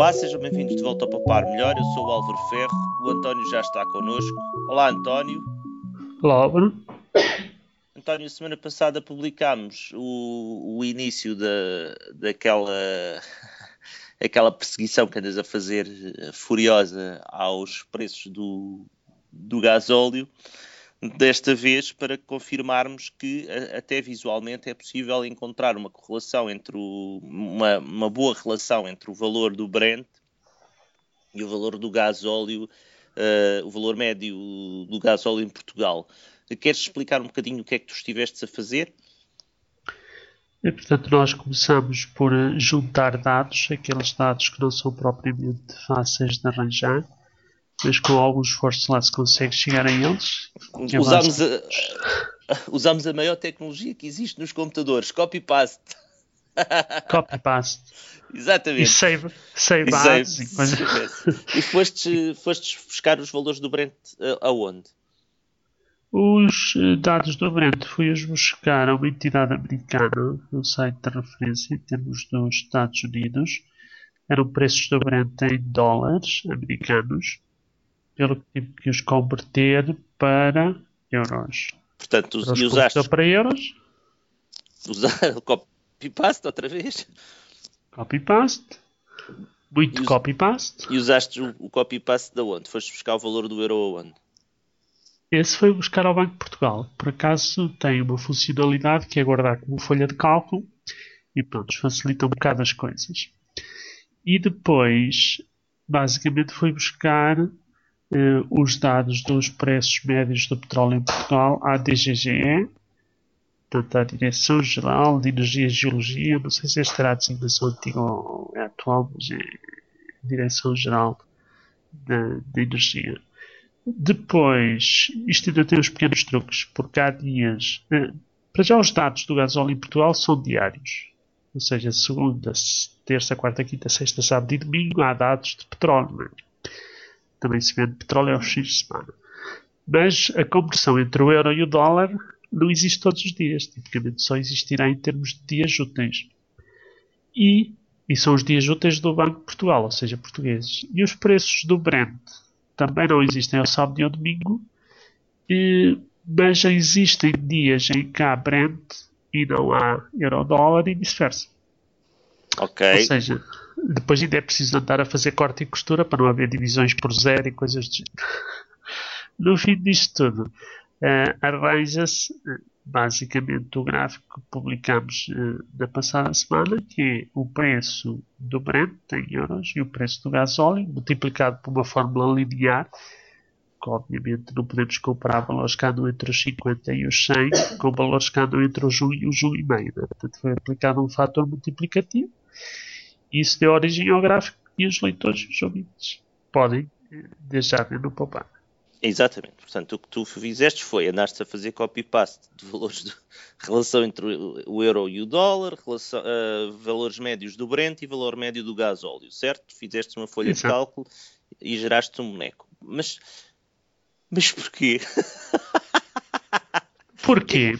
Olá, sejam bem-vindos de volta ao Papar Melhor. Eu sou o Álvaro Ferro, o António já está connosco. Olá, António. Olá, Álvaro. António, semana passada publicámos o, o início da, daquela aquela perseguição que andas a fazer eh, furiosa aos preços do, do gasóleo desta vez para confirmarmos que até visualmente é possível encontrar uma correlação entre o, uma, uma boa relação entre o valor do Brent e o valor do gasóleo, uh, o valor médio do gasóleo em Portugal. Queres explicar um bocadinho o que é que tu estiveste a fazer? E, portanto, nós começamos por eh, juntar dados, aqueles dados que não são propriamente fáceis de arranjar, mas com algum esforço lá se consegue chegar a eles. Usamos a, usamos a maior tecnologia que existe nos computadores, copy-paste. Copy-paste. Exatamente. E save, save, save, e, e foste, foste buscar os valores do Brent uh, aonde? Os eh, dados do Brent fui-os buscar a uma entidade americana, no site de referência em termos dos Estados Unidos. Eram preços do Brent em dólares americanos pelo que tive que os converter para euros. Portanto, os, e usaste para euros? Usar o copy-paste outra vez? Copy-paste. Muito copy-paste. E usaste o, o copy-paste de onde? Foste buscar o valor do euro aonde? Esse foi buscar ao Banco de Portugal. Por acaso tem uma funcionalidade que é guardar como folha de cálculo e pronto, facilita um bocado as coisas. E depois, basicamente, foi buscar eh, os dados dos preços médios do petróleo em Portugal à DGGE, portanto à Direção-Geral de Energia e Geologia, não sei se esta era a designação antiga ou é atual, mas é Direção-Geral de, Energia. Depois, isto ainda tem uns pequenos truques, porque há dias. Eh, para já, os dados do gasóleo em Portugal são diários. Ou seja, segunda, terça, quarta, quinta, sexta, sábado e domingo há dados de petróleo. Também se vende petróleo aos fins de semana. Mas a conversão entre o euro e o dólar não existe todos os dias. Tipicamente só existirá em termos de dias úteis. E, e são os dias úteis do Banco de Portugal, ou seja, portugueses. E os preços do Brent também não existem ao sábado e ao domingo, e, mas já existem dias em que há Brent e não há euro-dólar e vice-versa. Ok. Ou seja, depois ainda é preciso andar a fazer corte e costura para não haver divisões por zero e coisas do género. No fim disto tudo, uh, arranja-se basicamente o gráfico que publicamos uh, na passada semana, que é o preço do Brent em euros e o preço do gasóleo multiplicado por uma fórmula linear, que obviamente não podemos comparar valores que andam entre os 50 e os 100 com valores que andam entre os 1 e os 1,5. Né? Portanto, foi aplicado um fator multiplicativo isso deu origem ao gráfico e os leitores e os ouvintes podem deixar no Popar. Exatamente. Portanto, o que tu fizeste foi andaste a fazer copy-paste de valores de relação entre o euro e o dólar, relação, uh, valores médios do Brent e valor médio do gás óleo, certo? Fizeste uma folha Exato. de cálculo e geraste um boneco. Mas, mas porquê? Porquê?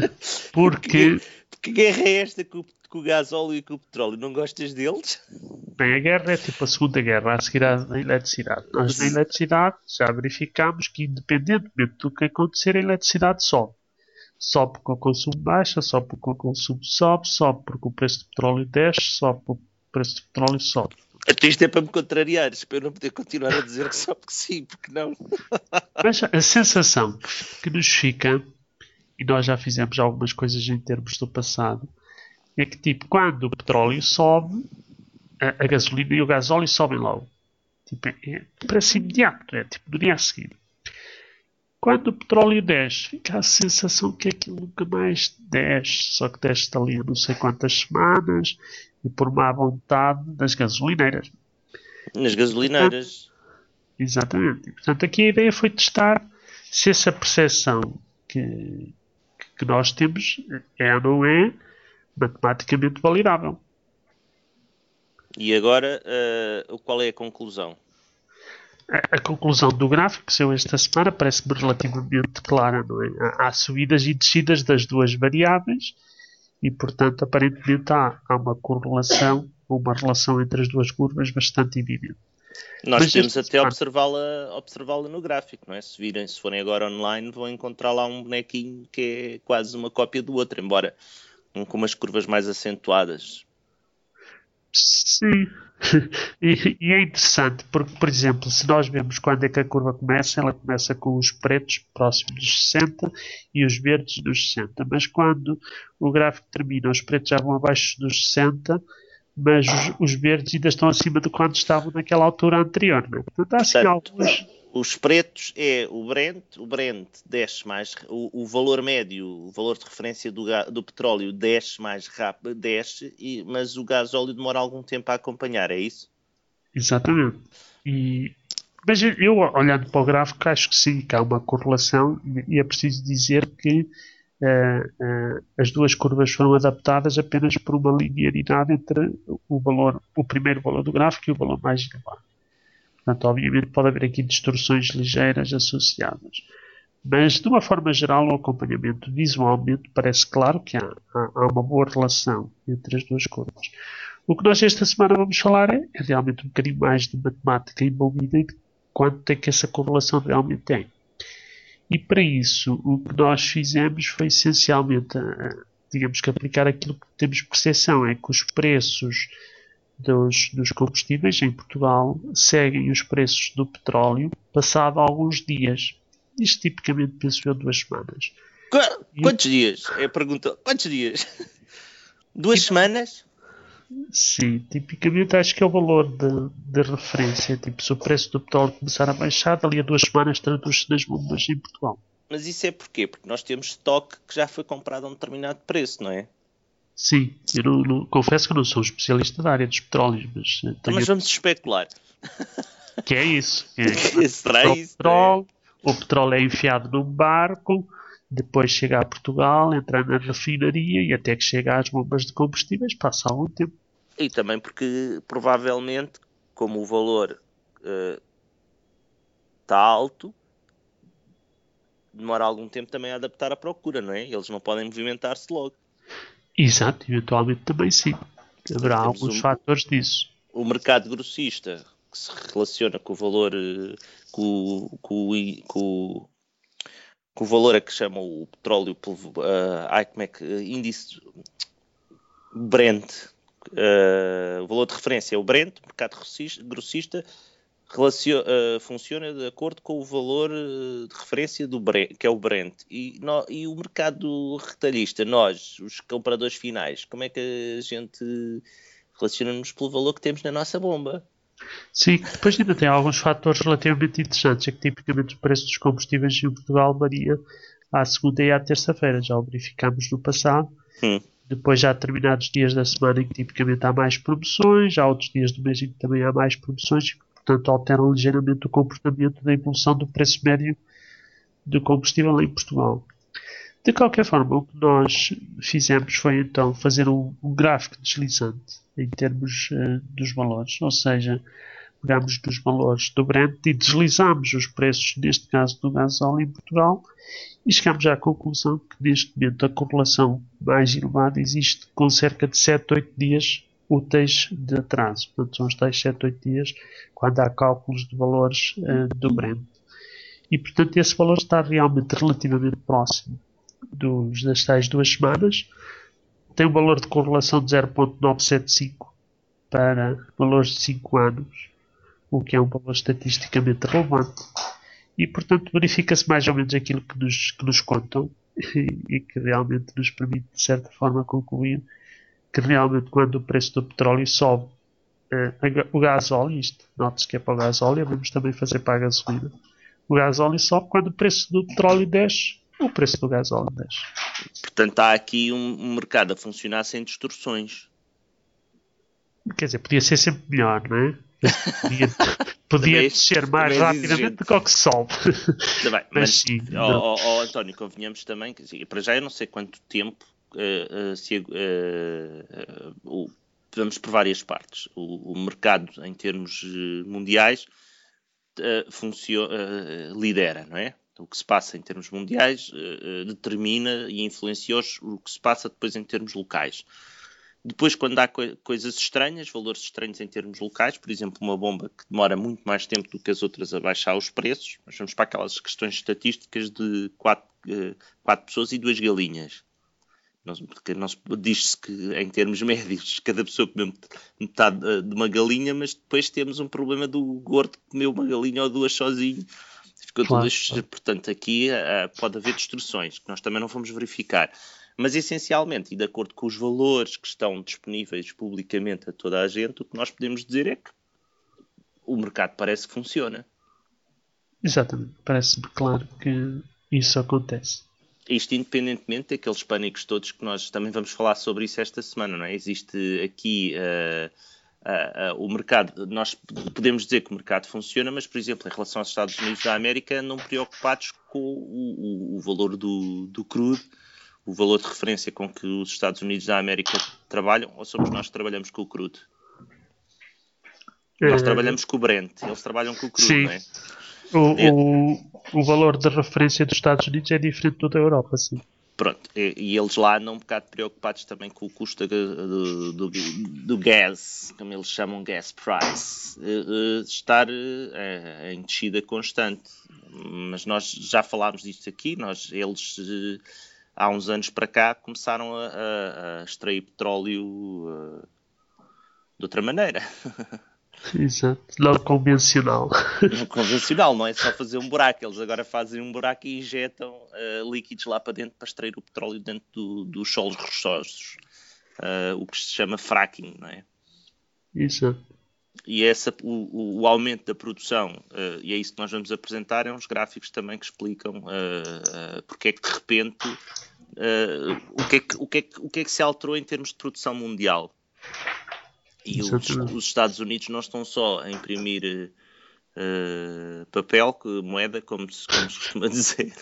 Porque... Que guerra é esta que o com o gás óleo e com o petróleo, não gostas deles? Bem, a guerra é tipo a segunda guerra a seguir à eletricidade. Nós na eletricidade já verificamos que independentemente do que acontecer, a eletricidade sobe. Sobe porque o consumo baixa, sobe porque o consumo sobe, sobe porque o preço do petróleo desce, sobe porque o preço do petróleo sobe. Até isto é para me contrariares, para eu não poder continuar a dizer que só porque sim, porque não. Mas a sensação que nos fica, e nós já fizemos algumas coisas em termos do passado, é que tipo, quando o petróleo sobe, a, a gasolina e o gasóleo sobem logo. Tipo, é, é preço imediato, é tipo no dia a seguir. Quando o petróleo desce, fica a sensação que aquilo nunca mais desce, só que desce ali a não sei quantas semanas e por má vontade das gasolineiras. Nas gasolineiras. Portanto, exatamente. portanto, aqui a ideia foi testar se essa percepção que, que nós temos é ou não é matematicamente validável. E agora, uh, qual é a conclusão? A, a, conclusão do gráfico, que saiu esta semana, parece-me relativamente clara. Não é? há, há, subidas e descidas das duas variáveis e, portanto, aparentemente há, há uma correlação uma relação entre as duas curvas bastante evidente. Nós Mas temos até observá-la observá no gráfico, não é? Se virem, se forem agora online, vão encontrar lá um bonequinho que é quase uma cópia do outro, embora um com umas curvas mais acentuadas. Sim, e, e, é interessante porque, por exemplo, se nós vemos quando é que a curva começa, ela começa com os pretos próximos dos 60 e os verdes dos 60, mas quando o gráfico termina, os pretos já vão abaixo dos 60 mas os, os, verdes ainda estão acima de quando estavam naquela altura anterior. Né? Portanto, há assim alguns. Os pretos é o Brent, o Brent desce mais, o, o valor médio, o valor de referência do, do petróleo desce mais rápido, desce, e, mas o gás óleo demora algum tempo a acompanhar, é isso? Exatamente. E, mas eu, olhando para o gráfico, acho que sim, que há uma correlação, e é preciso dizer que Uh, uh, as duas curvas foram adaptadas apenas por uma linearidade entre o valor, o primeiro valor do gráfico e o valor mais elevado. Portanto, obviamente pode haver aqui distorções ligeiras associadas. Mas, de uma forma geral, o acompanhamento visualmente parece claro que há, há, há uma boa relação entre as duas curvas. O que nós esta semana vamos falar é, é realmente um bocadinho mais de matemática envolvida e de quanto é que essa correlação realmente tem. E para isso, o que nós fizemos foi essencialmente, digamos que aplicar aquilo que temos percepção, é que os preços dos, dos combustíveis em Portugal seguem os preços do petróleo passado alguns dias. Isto tipicamente penso eu duas semanas. Qu quantos e... dias? É a pergunta. Quantos dias? Duas tipo, semanas? Sim, tipicamente acho que é o valor de, de, referência. Tipo, se o preço do petróleo começar a baixar, dali a duas semanas traduz-se nas bombas em Portugal. Mas isso é porquê? Porque nós temos estoque que já foi comprado a um determinado preço, não é? Sim, eu não, não, confesso que não sou especialista da área dos petróleos, mas. Eh, tenho... Mas vamos especular. Que é isso. É. Será o isso? Petróleo, é? O petróleo é enfiado num barco, depois chega a Portugal, entra na refinaria e até que chega às bombas de combustíveis passa algum tempo. E também porque provavelmente, como o valor está uh, alto, demora algum tempo também a adaptar a procura, não é? Eles não podem movimentar-se logo. Exato, eventualmente também sim. Haverá Temos alguns um, fatores disso. O mercado grossista, que se relaciona com o valor, uh, com, com, com, com o valor a que chamam o petróleo, uh, ai, como é que, índice Brent, uh, o valor de referência é o Brent, mercado grossista relaciona, uh, funciona de acordo com o valor eh, de referência do Brent, que é o Brent. E, no, e, o mercado retalhista, nós, os compradores finais, como é que a gente relaciona-nos pelo valor que temos na nossa bomba? Sim, depois ainda tem alguns fatores relativamente interessantes, é que tipicamente o preço dos combustíveis em Portugal varia à segunda e à terça-feira, já o verificamos no passado. Hum. Depois já há determinados dias da semana em que tipicamente há mais promoções, há outros dias do mês em que também há mais promoções, portanto alteram ligeiramente o comportamento da evolução do preço médio do combustível em Portugal. De qualquer forma, o que nós fizemos foi então fazer um, um gráfico deslizante em termos uh, dos valores, ou seja, pegamos dos valores do Brent e deslizamos os preços, neste caso do gasóleo em Portugal, e chegamos à conclusão que neste momento a correlação mais elevada existe com cerca de 7, 8 dias úteis de atraso. Portanto, são os tais 7, 8 dias quando há cálculos de valores uh, do Brent. E, portanto, esse valor está realmente relativamente próximo dos, das tais duas semanas. Tem um valor de correlação de 0.975 para valores de 5 anos, o que é um valor estatisticamente relevante. E, portanto, verifica-se mais ou menos aquilo que nos, que nos contam e, e que realmente nos permite, de certa forma, concluir que realmente quando o preço do petróleo sobe, eh, o gasóleo, isto, note-se que é para o gasóleo, vamos também fazer para a gasolina. O gasóleo sobe quando o preço do petróleo desce, o preço do gasóleo desce. Portanto, há aqui um, mercado a funcionar sem distorções. Quer dizer, podia ser sempre melhor, não é? Podia, podia descer mais rapidamente do que o que sobe. Tá mas, mas sim. Oh, oh, António, convenhamos também que para já eu não sei quanto tempo uh, vamos por várias partes. O, o mercado, em termos mundiais, funciona, lidera, não é? O que se passa em termos mundiais determina e influencia o que se passa depois em termos locais. Depois, quando há co coisas estranhas, valores estranhos em termos locais, por exemplo, uma bomba que demora muito mais tempo do que as outras a baixar os preços, vamos para aquelas questões estatísticas de quatro, quatro pessoas e duas galinhas. Porque diz-se que, em termos médios, cada pessoa comeu metade de uma galinha, mas depois temos um problema do gordo que comeu uma galinha ou duas sozinho. Ficou claro. tudo, portanto, aqui uh, pode haver destruções, que nós também não vamos verificar. Mas essencialmente, e de acordo com os valores que estão disponíveis publicamente a toda a gente, o que nós podemos dizer é que o mercado parece que funciona. Exatamente, parece-me claro que isso acontece. Isto independentemente daqueles pânicos todos que nós também vamos falar sobre isso esta semana, não é? Existe aqui uh, uh, uh, o mercado, nós podemos dizer que o mercado funciona, mas, por exemplo, em relação aos Estados Unidos da América, não preocupados com o, o, o valor do, do crudo, o valor de referência com que os Estados Unidos da América trabalham, ou somos nós que trabalhamos com o crudo? Nós trabalhamos com o Brent, eles trabalham com o crudo, Sim. não é? O, o, o valor de referência dos Estados Unidos é diferente do da Europa, sim. Pronto, e, e, eles lá andam um bocado preocupados também com o custo do, do, do gas, como eles chamam gas price, estar é, em descida constante. Mas nós já falámos disto aqui, nós, eles há uns anos para cá começaram a, a, a extrair petróleo de outra maneira. Exato, não convencional. Não convencional, não é só fazer um buraco. Eles agora fazem um buraco e injetam uh, líquidos lá para dentro para extrair o petróleo dentro do, dos solos rochosos. Uh, o que se chama fracking, não é? Exato. E essa, o, o aumento da produção, uh, e é isso que nós vamos apresentar, é uns gráficos também que explicam uh, porque é que de repente o, que é que, o, que é que, o que é que se alterou em termos de produção mundial. E os, os, Estados Unidos não estão só a imprimir uh, papel, moeda, como se, como se costuma dizer,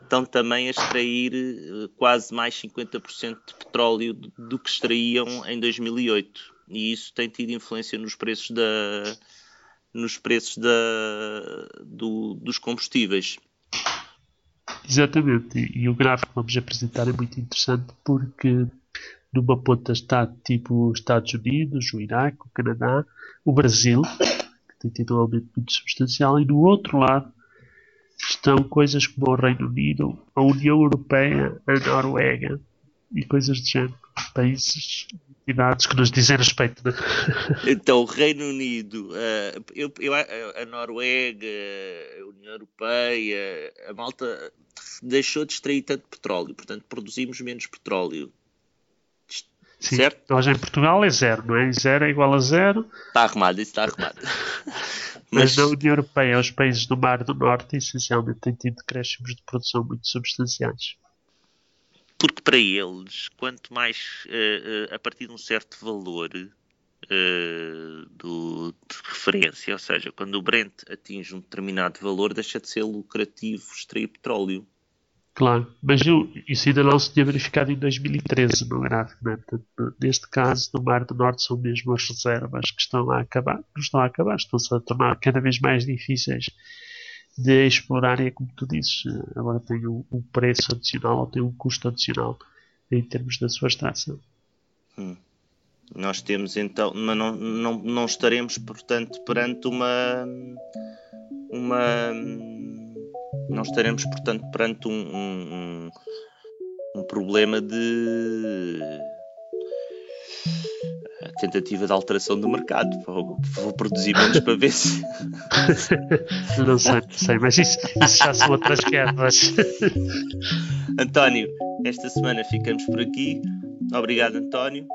estão também a extrair uh, quase mais 50% de petróleo do, que extraíam em 2008. E isso tem tido influência nos preços, da, nos preços da, do, dos combustíveis. Exatamente, e o gráfico que vamos apresentar é muito interessante porque numa ponta está tipo os Estados Unidos, o Iraque, o Canadá, o Brasil, que tem tido um aumento muito substancial, e do outro lado estão coisas como o Reino Unido, a União Europeia, a Noruega e coisas de género. Países, entidades que nos dizem respeito. Né? Então, o Reino Unido, uh, eu, eu, a Noruega, a União Europeia, a malta deixou de extrair tanto petróleo, portanto produzimos menos petróleo. Sim, certo? Nós em Portugal é zero, não é? Zero é igual a zero. Está arrumado, isso está arrumado. Mas, Mas na União Europeia, os países do Mar do Norte, essencialmente, têm tido crescimentos de produção muito substanciais. Porque para eles, quanto mais uh, uh, a partir de um certo valor uh, do, de referência, ou seja, quando o Brent atinge um determinado valor, deixa de ser lucrativo extrair petróleo. Claro, mas eu, isso ainda não se tinha verificado em 2013 no gráfico. Né? Portanto, neste caso, no Mar do Norte são mesmo as reservas que estão a acabar, que estão a acabar, estão-se a tornar cada vez mais difíceis de explorar. É como tu dizes, agora tem um, um preço adicional ou tem um custo adicional em termos da sua extração. Hum. Nós temos então, mas não, não, não estaremos, portanto, perante uma. uma não estaremos, portanto, perante um, um, um problema de tentativa de alteração do mercado. Vou, vou produzir menos para ver se. não sei, não sei, mas isso, isso já são outras guerras. António, esta semana ficamos por aqui. Obrigado, António.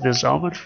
Deus, Álvaro.